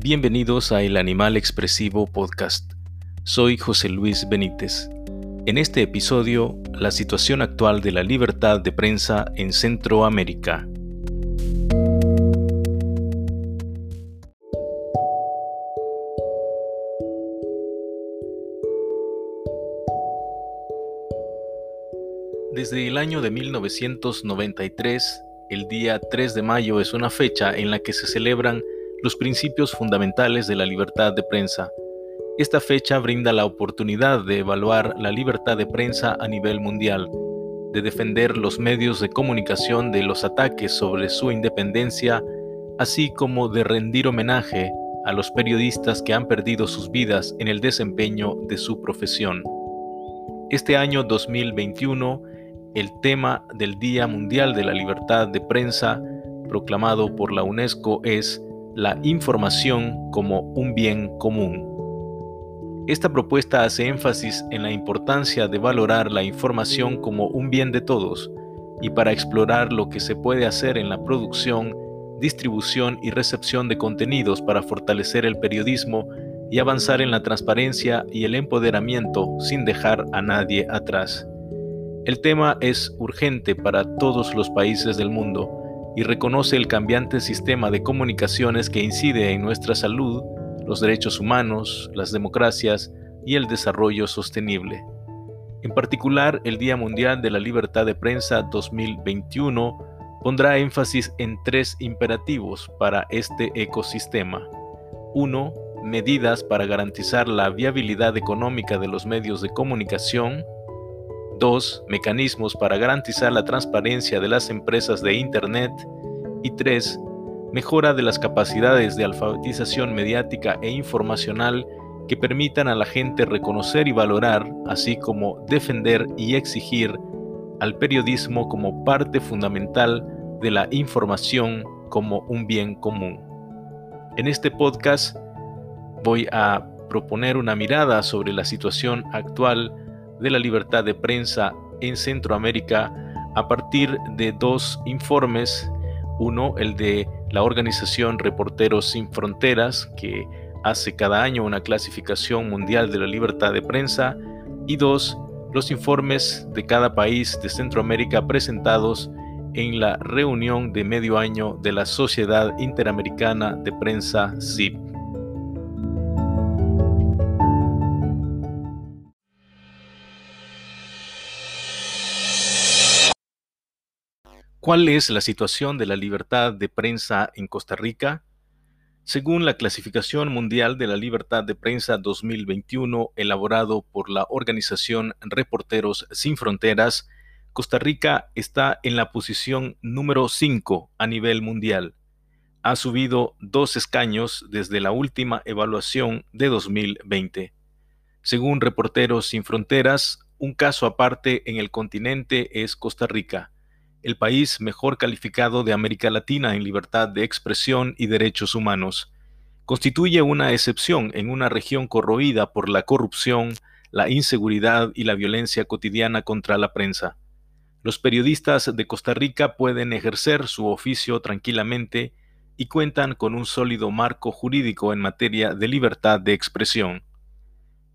Bienvenidos a El Animal Expresivo Podcast. Soy José Luis Benítez. En este episodio, la situación actual de la libertad de prensa en Centroamérica. Desde el año de 1993, el día 3 de mayo es una fecha en la que se celebran los principios fundamentales de la libertad de prensa. Esta fecha brinda la oportunidad de evaluar la libertad de prensa a nivel mundial, de defender los medios de comunicación de los ataques sobre su independencia, así como de rendir homenaje a los periodistas que han perdido sus vidas en el desempeño de su profesión. Este año 2021, el tema del Día Mundial de la Libertad de Prensa, proclamado por la UNESCO, es la información como un bien común. Esta propuesta hace énfasis en la importancia de valorar la información como un bien de todos y para explorar lo que se puede hacer en la producción, distribución y recepción de contenidos para fortalecer el periodismo y avanzar en la transparencia y el empoderamiento sin dejar a nadie atrás. El tema es urgente para todos los países del mundo y reconoce el cambiante sistema de comunicaciones que incide en nuestra salud, los derechos humanos, las democracias y el desarrollo sostenible. En particular, el Día Mundial de la Libertad de Prensa 2021 pondrá énfasis en tres imperativos para este ecosistema. 1. Medidas para garantizar la viabilidad económica de los medios de comunicación. 2. Mecanismos para garantizar la transparencia de las empresas de Internet. Y 3. Mejora de las capacidades de alfabetización mediática e informacional que permitan a la gente reconocer y valorar, así como defender y exigir al periodismo como parte fundamental de la información como un bien común. En este podcast voy a proponer una mirada sobre la situación actual de la libertad de prensa en Centroamérica a partir de dos informes. Uno, el de la organización Reporteros Sin Fronteras, que hace cada año una clasificación mundial de la libertad de prensa. Y dos, los informes de cada país de Centroamérica presentados en la reunión de medio año de la Sociedad Interamericana de Prensa CIP. ¿Cuál es la situación de la libertad de prensa en Costa Rica? Según la Clasificación Mundial de la Libertad de Prensa 2021, elaborado por la organización Reporteros Sin Fronteras, Costa Rica está en la posición número 5 a nivel mundial. Ha subido dos escaños desde la última evaluación de 2020. Según Reporteros Sin Fronteras, un caso aparte en el continente es Costa Rica el país mejor calificado de América Latina en libertad de expresión y derechos humanos. Constituye una excepción en una región corroída por la corrupción, la inseguridad y la violencia cotidiana contra la prensa. Los periodistas de Costa Rica pueden ejercer su oficio tranquilamente y cuentan con un sólido marco jurídico en materia de libertad de expresión.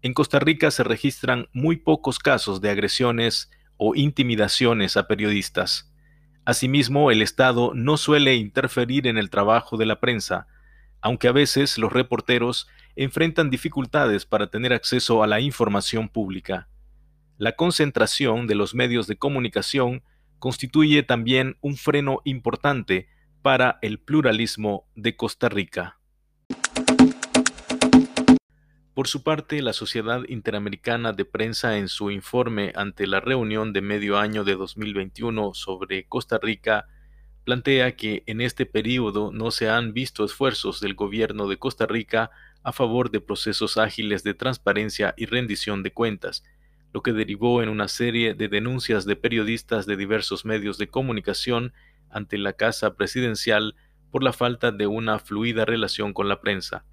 En Costa Rica se registran muy pocos casos de agresiones o intimidaciones a periodistas. Asimismo, el Estado no suele interferir en el trabajo de la prensa, aunque a veces los reporteros enfrentan dificultades para tener acceso a la información pública. La concentración de los medios de comunicación constituye también un freno importante para el pluralismo de Costa Rica. Por su parte, la Sociedad Interamericana de Prensa en su informe ante la reunión de medio año de 2021 sobre Costa Rica plantea que en este periodo no se han visto esfuerzos del gobierno de Costa Rica a favor de procesos ágiles de transparencia y rendición de cuentas, lo que derivó en una serie de denuncias de periodistas de diversos medios de comunicación ante la Casa Presidencial por la falta de una fluida relación con la prensa.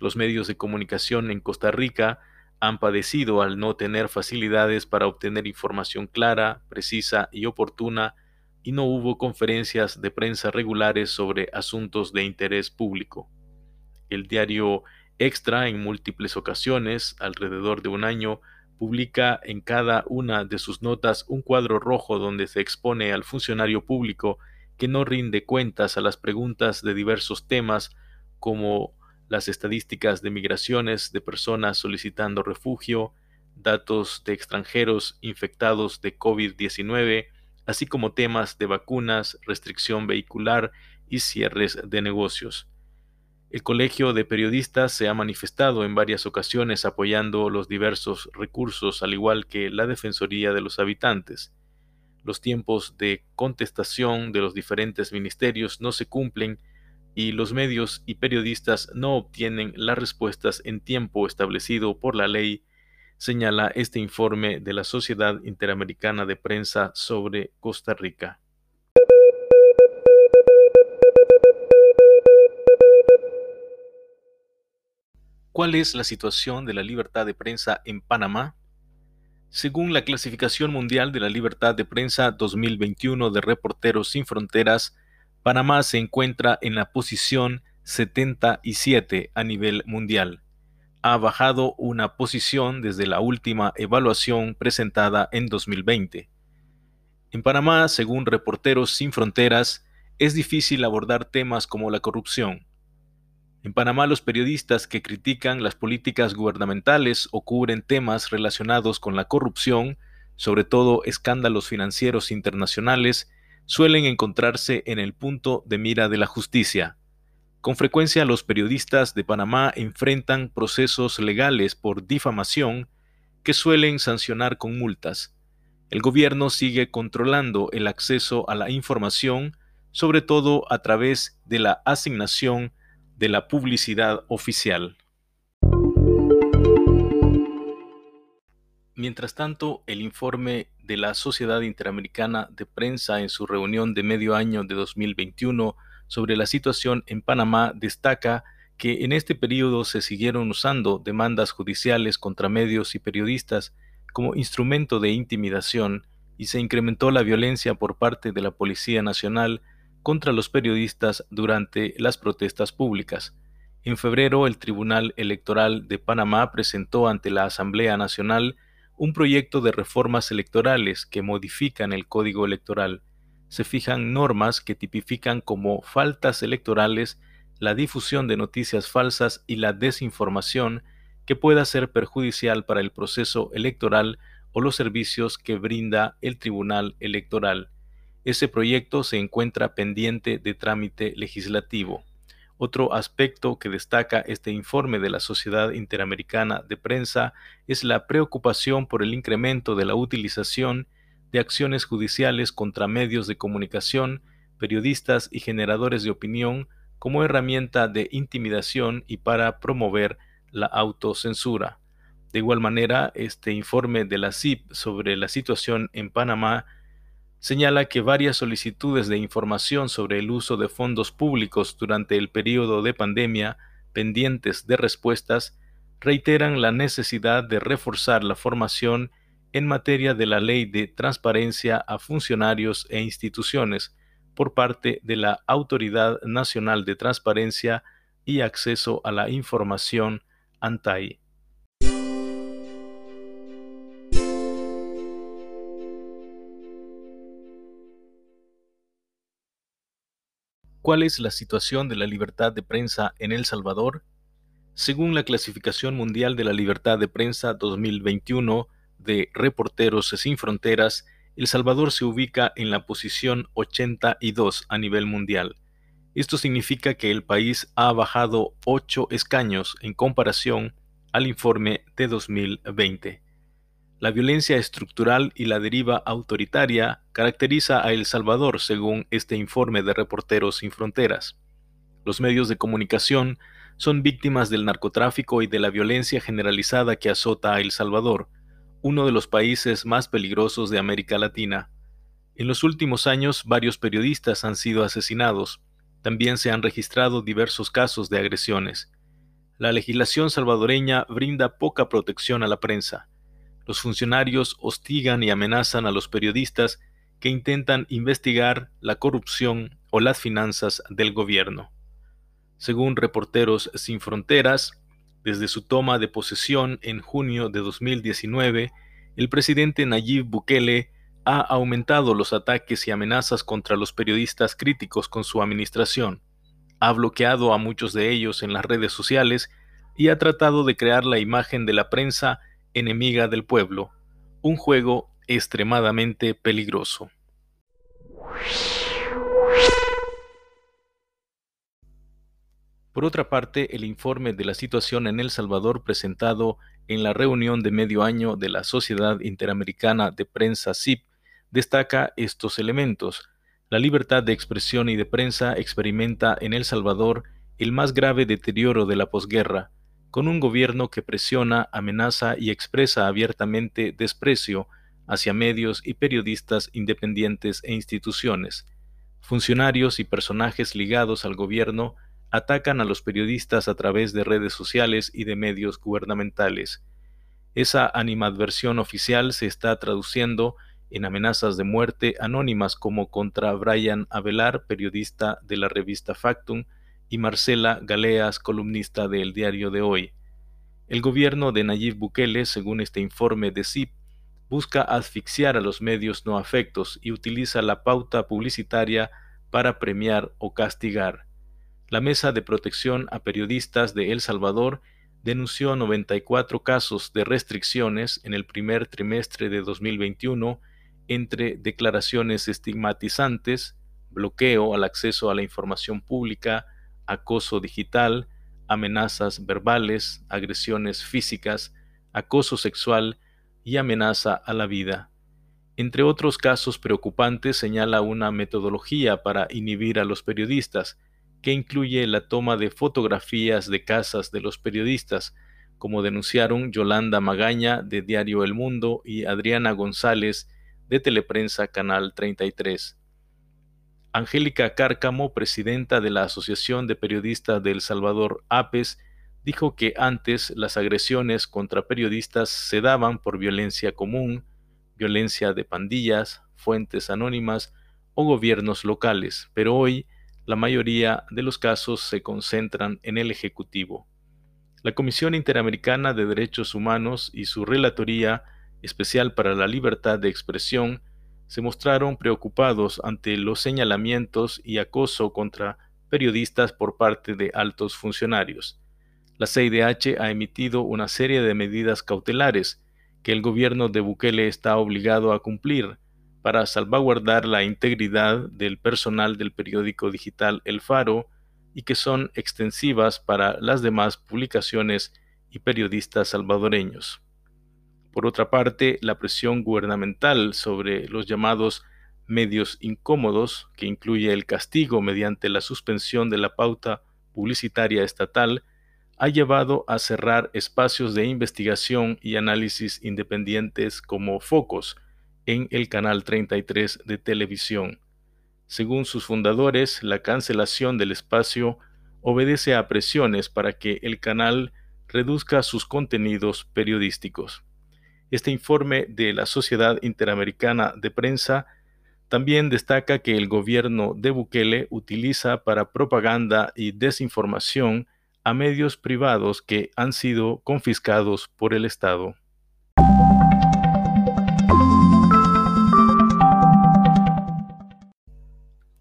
Los medios de comunicación en Costa Rica han padecido al no tener facilidades para obtener información clara, precisa y oportuna, y no hubo conferencias de prensa regulares sobre asuntos de interés público. El diario Extra en múltiples ocasiones, alrededor de un año, publica en cada una de sus notas un cuadro rojo donde se expone al funcionario público que no rinde cuentas a las preguntas de diversos temas como las estadísticas de migraciones de personas solicitando refugio, datos de extranjeros infectados de COVID-19, así como temas de vacunas, restricción vehicular y cierres de negocios. El Colegio de Periodistas se ha manifestado en varias ocasiones apoyando los diversos recursos, al igual que la Defensoría de los Habitantes. Los tiempos de contestación de los diferentes ministerios no se cumplen y los medios y periodistas no obtienen las respuestas en tiempo establecido por la ley, señala este informe de la Sociedad Interamericana de Prensa sobre Costa Rica. ¿Cuál es la situación de la libertad de prensa en Panamá? Según la Clasificación Mundial de la Libertad de Prensa 2021 de Reporteros Sin Fronteras, Panamá se encuentra en la posición 77 a nivel mundial. Ha bajado una posición desde la última evaluación presentada en 2020. En Panamá, según Reporteros Sin Fronteras, es difícil abordar temas como la corrupción, en Panamá los periodistas que critican las políticas gubernamentales o cubren temas relacionados con la corrupción, sobre todo escándalos financieros internacionales, suelen encontrarse en el punto de mira de la justicia. Con frecuencia los periodistas de Panamá enfrentan procesos legales por difamación que suelen sancionar con multas. El gobierno sigue controlando el acceso a la información, sobre todo a través de la asignación de la publicidad oficial. Mientras tanto, el informe de la Sociedad Interamericana de Prensa en su reunión de medio año de 2021 sobre la situación en Panamá destaca que en este periodo se siguieron usando demandas judiciales contra medios y periodistas como instrumento de intimidación y se incrementó la violencia por parte de la Policía Nacional contra los periodistas durante las protestas públicas. En febrero, el Tribunal Electoral de Panamá presentó ante la Asamblea Nacional un proyecto de reformas electorales que modifican el Código Electoral. Se fijan normas que tipifican como faltas electorales la difusión de noticias falsas y la desinformación que pueda ser perjudicial para el proceso electoral o los servicios que brinda el Tribunal Electoral. Ese proyecto se encuentra pendiente de trámite legislativo. Otro aspecto que destaca este informe de la Sociedad Interamericana de Prensa es la preocupación por el incremento de la utilización de acciones judiciales contra medios de comunicación, periodistas y generadores de opinión como herramienta de intimidación y para promover la autocensura. De igual manera, este informe de la CIP sobre la situación en Panamá señala que varias solicitudes de información sobre el uso de fondos públicos durante el periodo de pandemia pendientes de respuestas reiteran la necesidad de reforzar la formación en materia de la ley de transparencia a funcionarios e instituciones por parte de la Autoridad Nacional de Transparencia y Acceso a la Información ANTAI. ¿Cuál es la situación de la libertad de prensa en El Salvador? Según la Clasificación Mundial de la Libertad de Prensa 2021 de Reporteros Sin Fronteras, El Salvador se ubica en la posición 82 a nivel mundial. Esto significa que el país ha bajado 8 escaños en comparación al informe de 2020. La violencia estructural y la deriva autoritaria caracteriza a El Salvador, según este informe de Reporteros Sin Fronteras. Los medios de comunicación son víctimas del narcotráfico y de la violencia generalizada que azota a El Salvador, uno de los países más peligrosos de América Latina. En los últimos años varios periodistas han sido asesinados. También se han registrado diversos casos de agresiones. La legislación salvadoreña brinda poca protección a la prensa los funcionarios hostigan y amenazan a los periodistas que intentan investigar la corrupción o las finanzas del gobierno. Según Reporteros Sin Fronteras, desde su toma de posesión en junio de 2019, el presidente Nayib Bukele ha aumentado los ataques y amenazas contra los periodistas críticos con su administración, ha bloqueado a muchos de ellos en las redes sociales y ha tratado de crear la imagen de la prensa enemiga del pueblo, un juego extremadamente peligroso. Por otra parte, el informe de la situación en El Salvador presentado en la reunión de medio año de la Sociedad Interamericana de Prensa CIP destaca estos elementos. La libertad de expresión y de prensa experimenta en El Salvador el más grave deterioro de la posguerra, con un gobierno que presiona, amenaza y expresa abiertamente desprecio hacia medios y periodistas independientes e instituciones. Funcionarios y personajes ligados al gobierno atacan a los periodistas a través de redes sociales y de medios gubernamentales. Esa animadversión oficial se está traduciendo en amenazas de muerte anónimas como contra Brian Avelar, periodista de la revista Factum, y Marcela Galeas, columnista del diario de hoy. El gobierno de Nayib Bukele, según este informe de CIP, busca asfixiar a los medios no afectos y utiliza la pauta publicitaria para premiar o castigar. La Mesa de Protección a Periodistas de El Salvador denunció 94 casos de restricciones en el primer trimestre de 2021 entre declaraciones estigmatizantes, bloqueo al acceso a la información pública, acoso digital, amenazas verbales, agresiones físicas, acoso sexual y amenaza a la vida. Entre otros casos preocupantes señala una metodología para inhibir a los periodistas, que incluye la toma de fotografías de casas de los periodistas, como denunciaron Yolanda Magaña de Diario El Mundo y Adriana González de Teleprensa Canal 33. Angélica Cárcamo, presidenta de la Asociación de Periodistas de El Salvador, APES, dijo que antes las agresiones contra periodistas se daban por violencia común, violencia de pandillas, fuentes anónimas o gobiernos locales, pero hoy la mayoría de los casos se concentran en el Ejecutivo. La Comisión Interamericana de Derechos Humanos y su Relatoría Especial para la Libertad de Expresión se mostraron preocupados ante los señalamientos y acoso contra periodistas por parte de altos funcionarios. La CIDH ha emitido una serie de medidas cautelares que el gobierno de Bukele está obligado a cumplir para salvaguardar la integridad del personal del periódico digital El Faro y que son extensivas para las demás publicaciones y periodistas salvadoreños. Por otra parte, la presión gubernamental sobre los llamados medios incómodos, que incluye el castigo mediante la suspensión de la pauta publicitaria estatal, ha llevado a cerrar espacios de investigación y análisis independientes como focos, en el canal 33 de televisión. Según sus fundadores, la cancelación del espacio obedece a presiones para que el canal reduzca sus contenidos periodísticos. Este informe de la Sociedad Interamericana de Prensa también destaca que el gobierno de Bukele utiliza para propaganda y desinformación a medios privados que han sido confiscados por el Estado.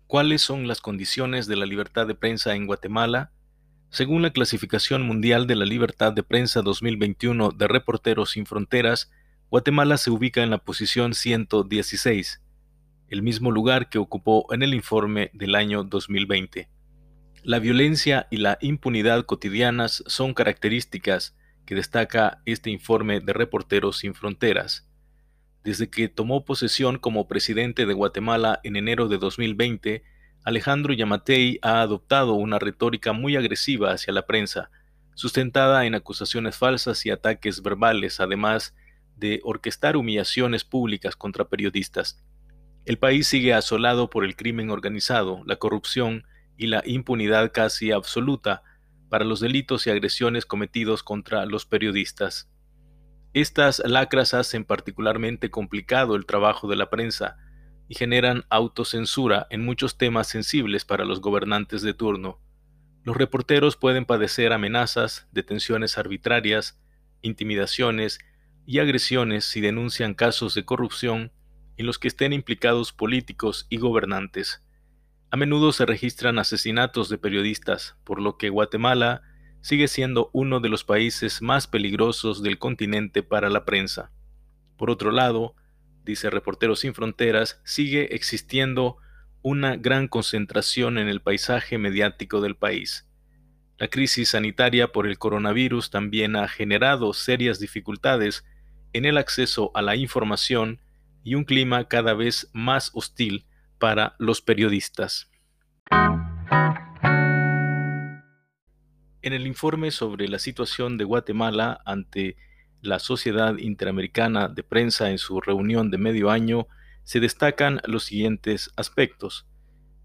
¿Cuáles son las condiciones de la libertad de prensa en Guatemala? Según la Clasificación Mundial de la Libertad de Prensa 2021 de Reporteros Sin Fronteras, Guatemala se ubica en la posición 116, el mismo lugar que ocupó en el informe del año 2020. La violencia y la impunidad cotidianas son características que destaca este informe de Reporteros Sin Fronteras. Desde que tomó posesión como presidente de Guatemala en enero de 2020, Alejandro Yamatei ha adoptado una retórica muy agresiva hacia la prensa, sustentada en acusaciones falsas y ataques verbales, además de orquestar humillaciones públicas contra periodistas. El país sigue asolado por el crimen organizado, la corrupción y la impunidad casi absoluta para los delitos y agresiones cometidos contra los periodistas. Estas lacras hacen particularmente complicado el trabajo de la prensa y generan autocensura en muchos temas sensibles para los gobernantes de turno. Los reporteros pueden padecer amenazas, detenciones arbitrarias, intimidaciones y agresiones si denuncian casos de corrupción en los que estén implicados políticos y gobernantes. A menudo se registran asesinatos de periodistas, por lo que Guatemala sigue siendo uno de los países más peligrosos del continente para la prensa. Por otro lado, dice Reporteros Sin Fronteras, sigue existiendo una gran concentración en el paisaje mediático del país. La crisis sanitaria por el coronavirus también ha generado serias dificultades en el acceso a la información y un clima cada vez más hostil para los periodistas. En el informe sobre la situación de Guatemala ante la Sociedad Interamericana de Prensa en su reunión de medio año, se destacan los siguientes aspectos.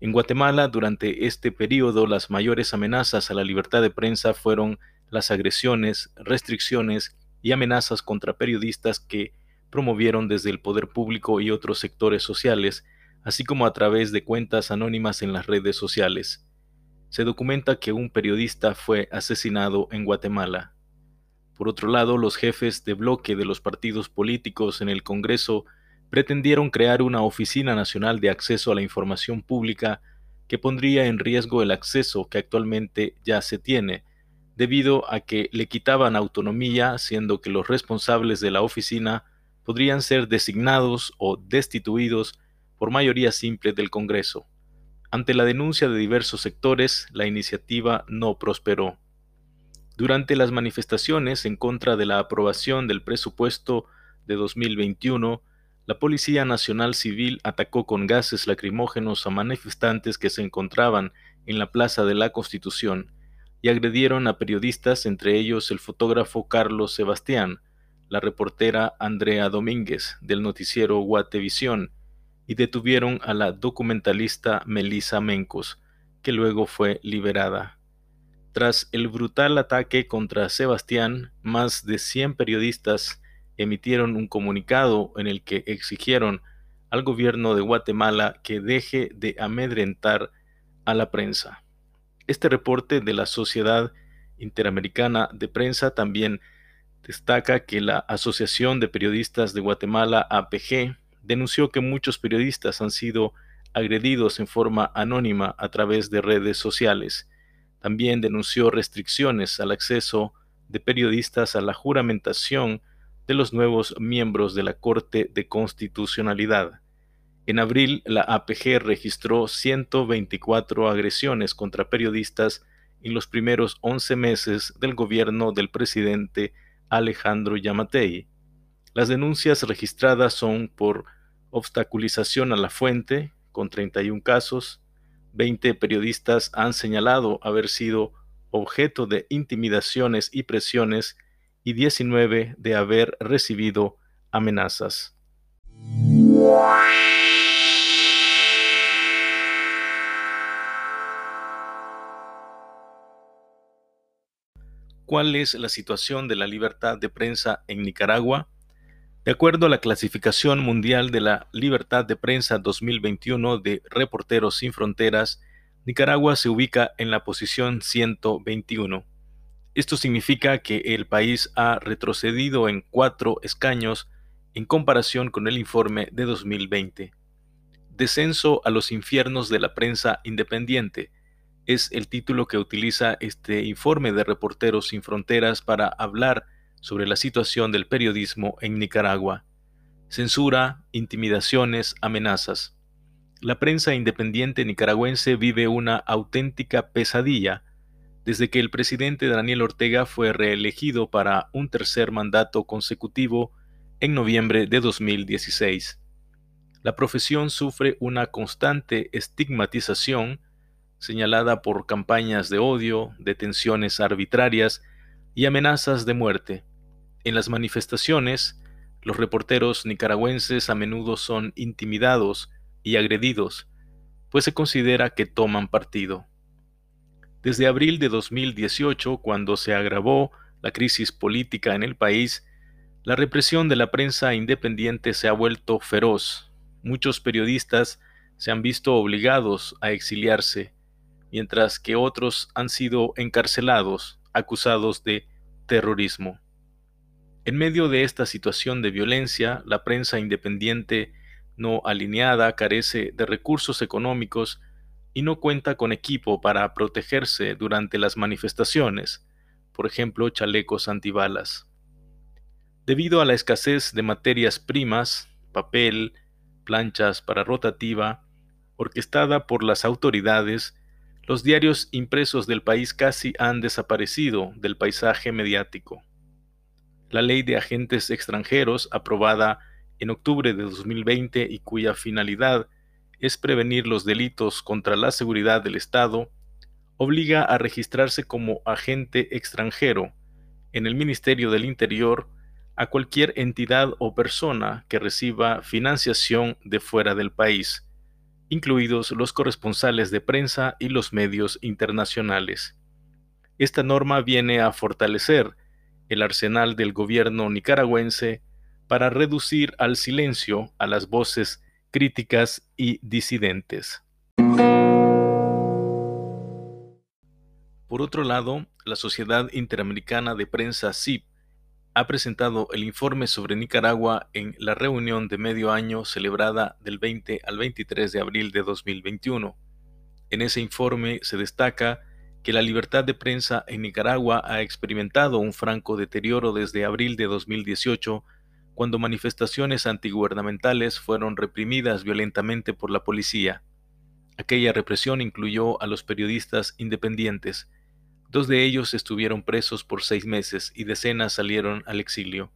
En Guatemala, durante este periodo, las mayores amenazas a la libertad de prensa fueron las agresiones, restricciones y amenazas contra periodistas que promovieron desde el poder público y otros sectores sociales, así como a través de cuentas anónimas en las redes sociales. Se documenta que un periodista fue asesinado en Guatemala. Por otro lado, los jefes de bloque de los partidos políticos en el Congreso pretendieron crear una Oficina Nacional de Acceso a la Información Pública que pondría en riesgo el acceso que actualmente ya se tiene, debido a que le quitaban autonomía, siendo que los responsables de la oficina podrían ser designados o destituidos por mayoría simple del Congreso. Ante la denuncia de diversos sectores, la iniciativa no prosperó. Durante las manifestaciones en contra de la aprobación del presupuesto de 2021, la Policía Nacional Civil atacó con gases lacrimógenos a manifestantes que se encontraban en la Plaza de la Constitución y agredieron a periodistas, entre ellos el fotógrafo Carlos Sebastián, la reportera Andrea Domínguez del noticiero Guatevisión y detuvieron a la documentalista Melissa Mencos, que luego fue liberada. Tras el brutal ataque contra Sebastián, más de 100 periodistas emitieron un comunicado en el que exigieron al gobierno de Guatemala que deje de amedrentar a la prensa. Este reporte de la Sociedad Interamericana de Prensa también destaca que la Asociación de Periodistas de Guatemala, APG, denunció que muchos periodistas han sido agredidos en forma anónima a través de redes sociales también denunció restricciones al acceso de periodistas a la juramentación de los nuevos miembros de la Corte de Constitucionalidad. En abril, la APG registró 124 agresiones contra periodistas en los primeros 11 meses del gobierno del presidente Alejandro Yamatei. Las denuncias registradas son por obstaculización a la fuente, con 31 casos, 20 periodistas han señalado haber sido objeto de intimidaciones y presiones y 19 de haber recibido amenazas. ¿Cuál es la situación de la libertad de prensa en Nicaragua? De acuerdo a la clasificación mundial de la libertad de prensa 2021 de Reporteros Sin Fronteras, Nicaragua se ubica en la posición 121. Esto significa que el país ha retrocedido en cuatro escaños en comparación con el informe de 2020. Descenso a los infiernos de la prensa independiente es el título que utiliza este informe de Reporteros Sin Fronteras para hablar sobre la situación del periodismo en Nicaragua. Censura, intimidaciones, amenazas. La prensa independiente nicaragüense vive una auténtica pesadilla desde que el presidente Daniel Ortega fue reelegido para un tercer mandato consecutivo en noviembre de 2016. La profesión sufre una constante estigmatización señalada por campañas de odio, detenciones arbitrarias y amenazas de muerte. En las manifestaciones, los reporteros nicaragüenses a menudo son intimidados y agredidos, pues se considera que toman partido. Desde abril de 2018, cuando se agravó la crisis política en el país, la represión de la prensa independiente se ha vuelto feroz. Muchos periodistas se han visto obligados a exiliarse. mientras que otros han sido encarcelados, acusados de terrorismo. En medio de esta situación de violencia, la prensa independiente no alineada carece de recursos económicos y no cuenta con equipo para protegerse durante las manifestaciones, por ejemplo chalecos antibalas. Debido a la escasez de materias primas, papel, planchas para rotativa, orquestada por las autoridades, los diarios impresos del país casi han desaparecido del paisaje mediático. La ley de agentes extranjeros aprobada en octubre de 2020 y cuya finalidad es prevenir los delitos contra la seguridad del Estado, obliga a registrarse como agente extranjero en el Ministerio del Interior a cualquier entidad o persona que reciba financiación de fuera del país, incluidos los corresponsales de prensa y los medios internacionales. Esta norma viene a fortalecer el arsenal del gobierno nicaragüense para reducir al silencio a las voces críticas y disidentes. Por otro lado, la Sociedad Interamericana de Prensa CIP ha presentado el informe sobre Nicaragua en la reunión de medio año celebrada del 20 al 23 de abril de 2021. En ese informe se destaca que la libertad de prensa en Nicaragua ha experimentado un franco deterioro desde abril de 2018, cuando manifestaciones antigubernamentales fueron reprimidas violentamente por la policía. Aquella represión incluyó a los periodistas independientes. Dos de ellos estuvieron presos por seis meses y decenas salieron al exilio.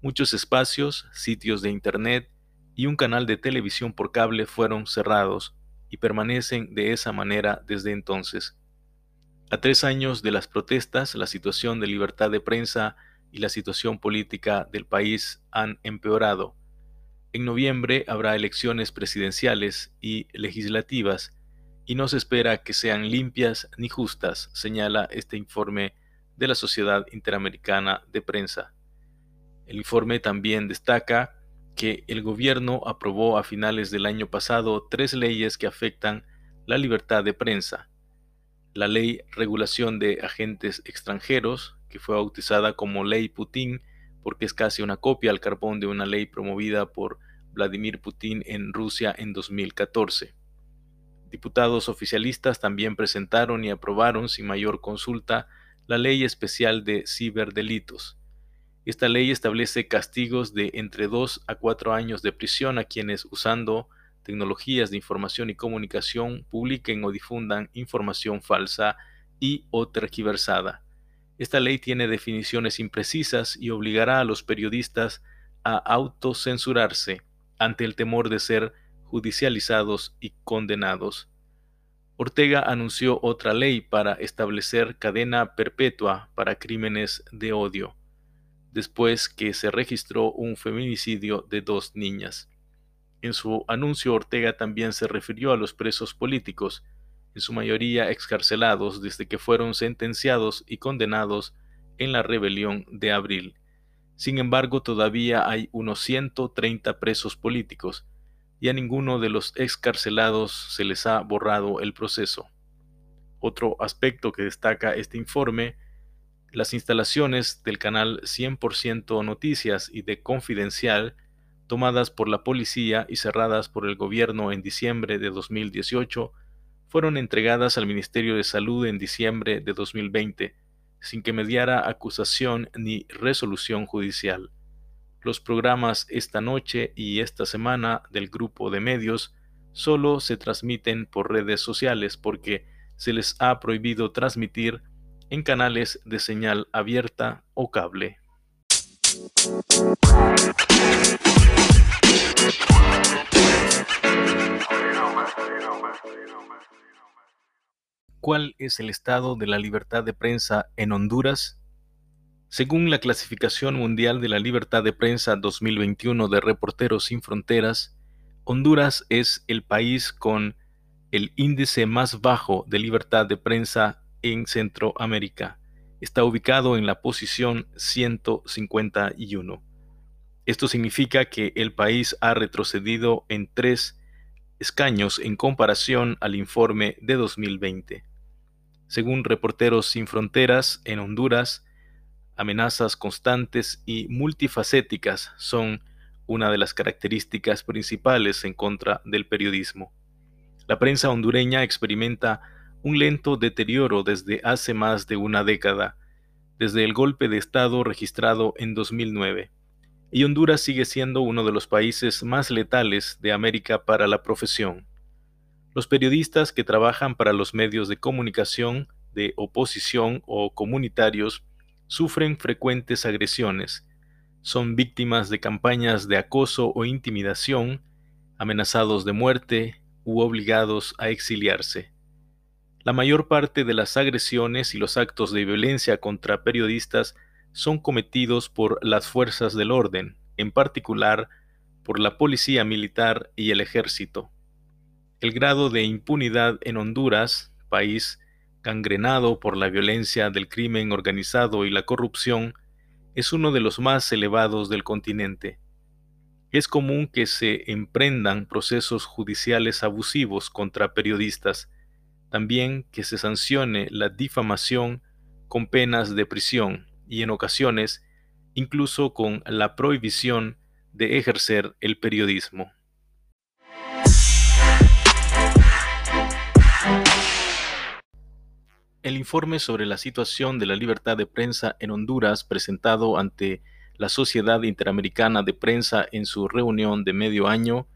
Muchos espacios, sitios de Internet y un canal de televisión por cable fueron cerrados y permanecen de esa manera desde entonces. A tres años de las protestas, la situación de libertad de prensa y la situación política del país han empeorado. En noviembre habrá elecciones presidenciales y legislativas y no se espera que sean limpias ni justas, señala este informe de la Sociedad Interamericana de Prensa. El informe también destaca que el gobierno aprobó a finales del año pasado tres leyes que afectan la libertad de prensa, la Ley Regulación de Agentes Extranjeros, que fue bautizada como Ley Putin porque es casi una copia al carbón de una ley promovida por Vladimir Putin en Rusia en 2014. Diputados oficialistas también presentaron y aprobaron sin mayor consulta la Ley Especial de Ciberdelitos. Esta ley establece castigos de entre 2 a 4 años de prisión a quienes usando tecnologías de información y comunicación publiquen o difundan información falsa y o tergiversada. Esta ley tiene definiciones imprecisas y obligará a los periodistas a autocensurarse ante el temor de ser judicializados y condenados. Ortega anunció otra ley para establecer cadena perpetua para crímenes de odio, después que se registró un feminicidio de dos niñas. En su anuncio Ortega también se refirió a los presos políticos, en su mayoría excarcelados desde que fueron sentenciados y condenados en la rebelión de abril. Sin embargo, todavía hay unos 130 presos políticos, y a ninguno de los excarcelados se les ha borrado el proceso. Otro aspecto que destaca este informe, las instalaciones del canal 100% Noticias y de Confidencial tomadas por la policía y cerradas por el gobierno en diciembre de 2018, fueron entregadas al Ministerio de Salud en diciembre de 2020, sin que mediara acusación ni resolución judicial. Los programas esta noche y esta semana del grupo de medios solo se transmiten por redes sociales porque se les ha prohibido transmitir en canales de señal abierta o cable. ¿Cuál es el estado de la libertad de prensa en Honduras? Según la Clasificación Mundial de la Libertad de Prensa 2021 de Reporteros Sin Fronteras, Honduras es el país con el índice más bajo de libertad de prensa en Centroamérica. Está ubicado en la posición 151. Esto significa que el país ha retrocedido en tres escaños en comparación al informe de 2020. Según Reporteros Sin Fronteras, en Honduras, amenazas constantes y multifacéticas son una de las características principales en contra del periodismo. La prensa hondureña experimenta un lento deterioro desde hace más de una década, desde el golpe de Estado registrado en 2009, y Honduras sigue siendo uno de los países más letales de América para la profesión. Los periodistas que trabajan para los medios de comunicación de oposición o comunitarios sufren frecuentes agresiones, son víctimas de campañas de acoso o intimidación, amenazados de muerte u obligados a exiliarse. La mayor parte de las agresiones y los actos de violencia contra periodistas son cometidos por las fuerzas del orden, en particular por la policía militar y el ejército. El grado de impunidad en Honduras, país gangrenado por la violencia del crimen organizado y la corrupción, es uno de los más elevados del continente. Es común que se emprendan procesos judiciales abusivos contra periodistas, también que se sancione la difamación con penas de prisión y en ocasiones incluso con la prohibición de ejercer el periodismo. El informe sobre la situación de la libertad de prensa en Honduras presentado ante la Sociedad Interamericana de Prensa en su reunión de medio año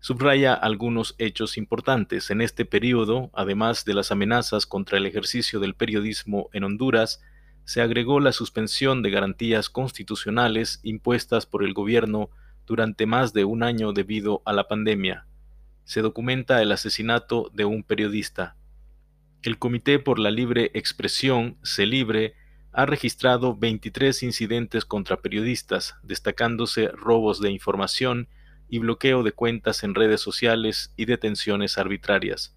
subraya algunos hechos importantes. En este periodo, además de las amenazas contra el ejercicio del periodismo en Honduras, se agregó la suspensión de garantías constitucionales impuestas por el gobierno durante más de un año debido a la pandemia. Se documenta el asesinato de un periodista. El Comité por la Libre Expresión, CELIBRE, ha registrado 23 incidentes contra periodistas, destacándose robos de información y bloqueo de cuentas en redes sociales y detenciones arbitrarias.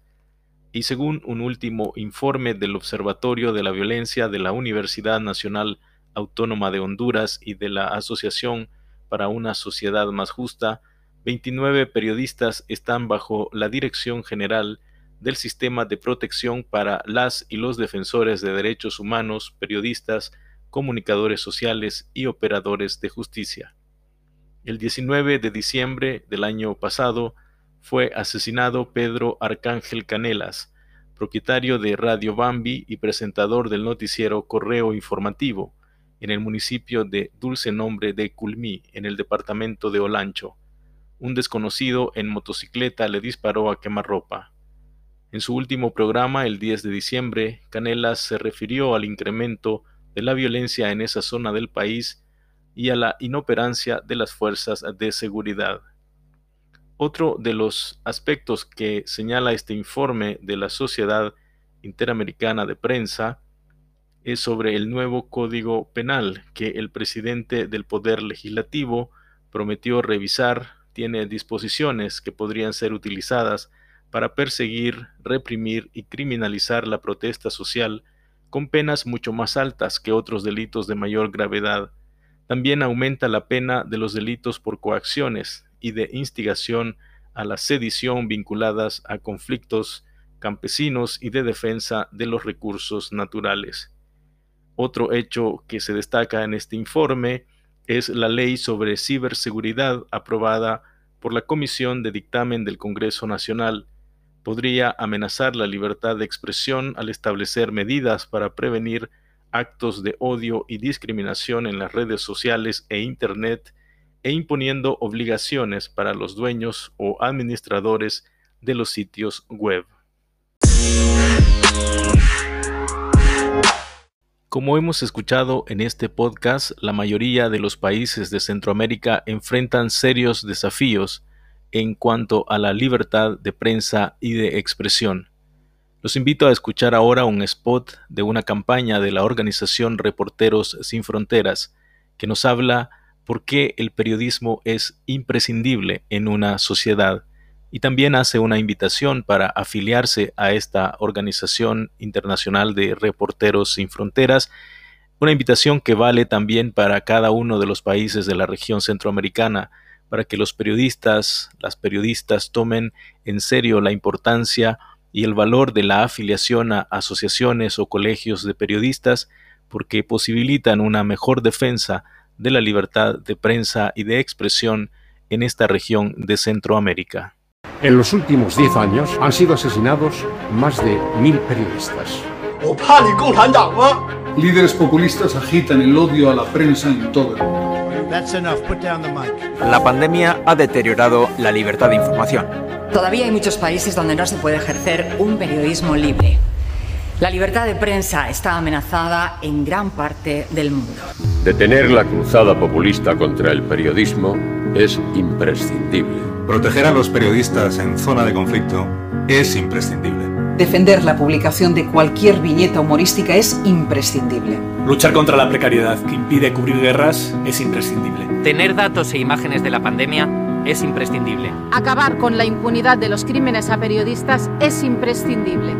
Y según un último informe del Observatorio de la Violencia de la Universidad Nacional Autónoma de Honduras y de la Asociación para una Sociedad Más Justa, 29 periodistas están bajo la dirección general del sistema de protección para las y los defensores de derechos humanos, periodistas, comunicadores sociales y operadores de justicia. El 19 de diciembre del año pasado fue asesinado Pedro Arcángel Canelas, propietario de Radio Bambi y presentador del noticiero Correo Informativo, en el municipio de Dulce Nombre de Culmí, en el departamento de Olancho. Un desconocido en motocicleta le disparó a quemarropa. En su último programa, el 10 de diciembre, Canelas se refirió al incremento de la violencia en esa zona del país y a la inoperancia de las fuerzas de seguridad. Otro de los aspectos que señala este informe de la Sociedad Interamericana de Prensa es sobre el nuevo Código Penal que el presidente del Poder Legislativo prometió revisar. Tiene disposiciones que podrían ser utilizadas para perseguir, reprimir y criminalizar la protesta social con penas mucho más altas que otros delitos de mayor gravedad. También aumenta la pena de los delitos por coacciones y de instigación a la sedición vinculadas a conflictos campesinos y de defensa de los recursos naturales. Otro hecho que se destaca en este informe es la ley sobre ciberseguridad aprobada por la Comisión de Dictamen del Congreso Nacional, podría amenazar la libertad de expresión al establecer medidas para prevenir actos de odio y discriminación en las redes sociales e Internet e imponiendo obligaciones para los dueños o administradores de los sitios web. Como hemos escuchado en este podcast, la mayoría de los países de Centroamérica enfrentan serios desafíos en cuanto a la libertad de prensa y de expresión. Los invito a escuchar ahora un spot de una campaña de la organización Reporteros Sin Fronteras que nos habla por qué el periodismo es imprescindible en una sociedad y también hace una invitación para afiliarse a esta organización internacional de Reporteros Sin Fronteras, una invitación que vale también para cada uno de los países de la región centroamericana, para que los periodistas, las periodistas tomen en serio la importancia y el valor de la afiliación a asociaciones o colegios de periodistas porque posibilitan una mejor defensa de la libertad de prensa y de expresión en esta región de Centroamérica. En los últimos 10 años han sido asesinados más de mil periodistas. Líderes populistas agitan el odio a la prensa en todo el mundo. La pandemia ha deteriorado la libertad de información. Todavía hay muchos países donde no se puede ejercer un periodismo libre. La libertad de prensa está amenazada en gran parte del mundo. Detener la cruzada populista contra el periodismo es imprescindible. Proteger a los periodistas en zona de conflicto es imprescindible. Defender la publicación de cualquier viñeta humorística es imprescindible. Luchar contra la precariedad que impide cubrir guerras es imprescindible. Tener datos e imágenes de la pandemia es imprescindible. Acabar con la impunidad de los crímenes a periodistas es imprescindible.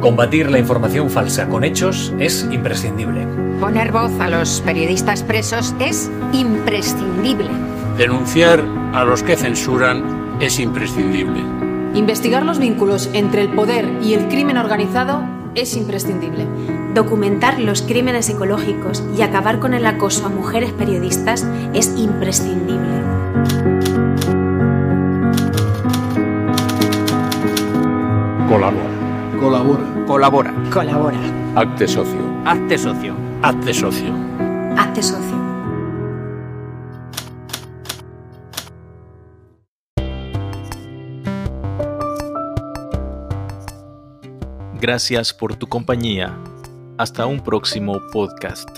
Combatir la información falsa con hechos es imprescindible. Poner voz a los periodistas presos es imprescindible. Denunciar a los que censuran es imprescindible. Investigar los vínculos entre el poder y el crimen organizado es imprescindible. Documentar los crímenes ecológicos y acabar con el acoso a mujeres periodistas es imprescindible. Colabora. Colabora. Colabora. Colabora. Acte socio. Hazte socio. Hazte socio. Hazte socio. Gracias por tu compañía. Hasta un próximo podcast.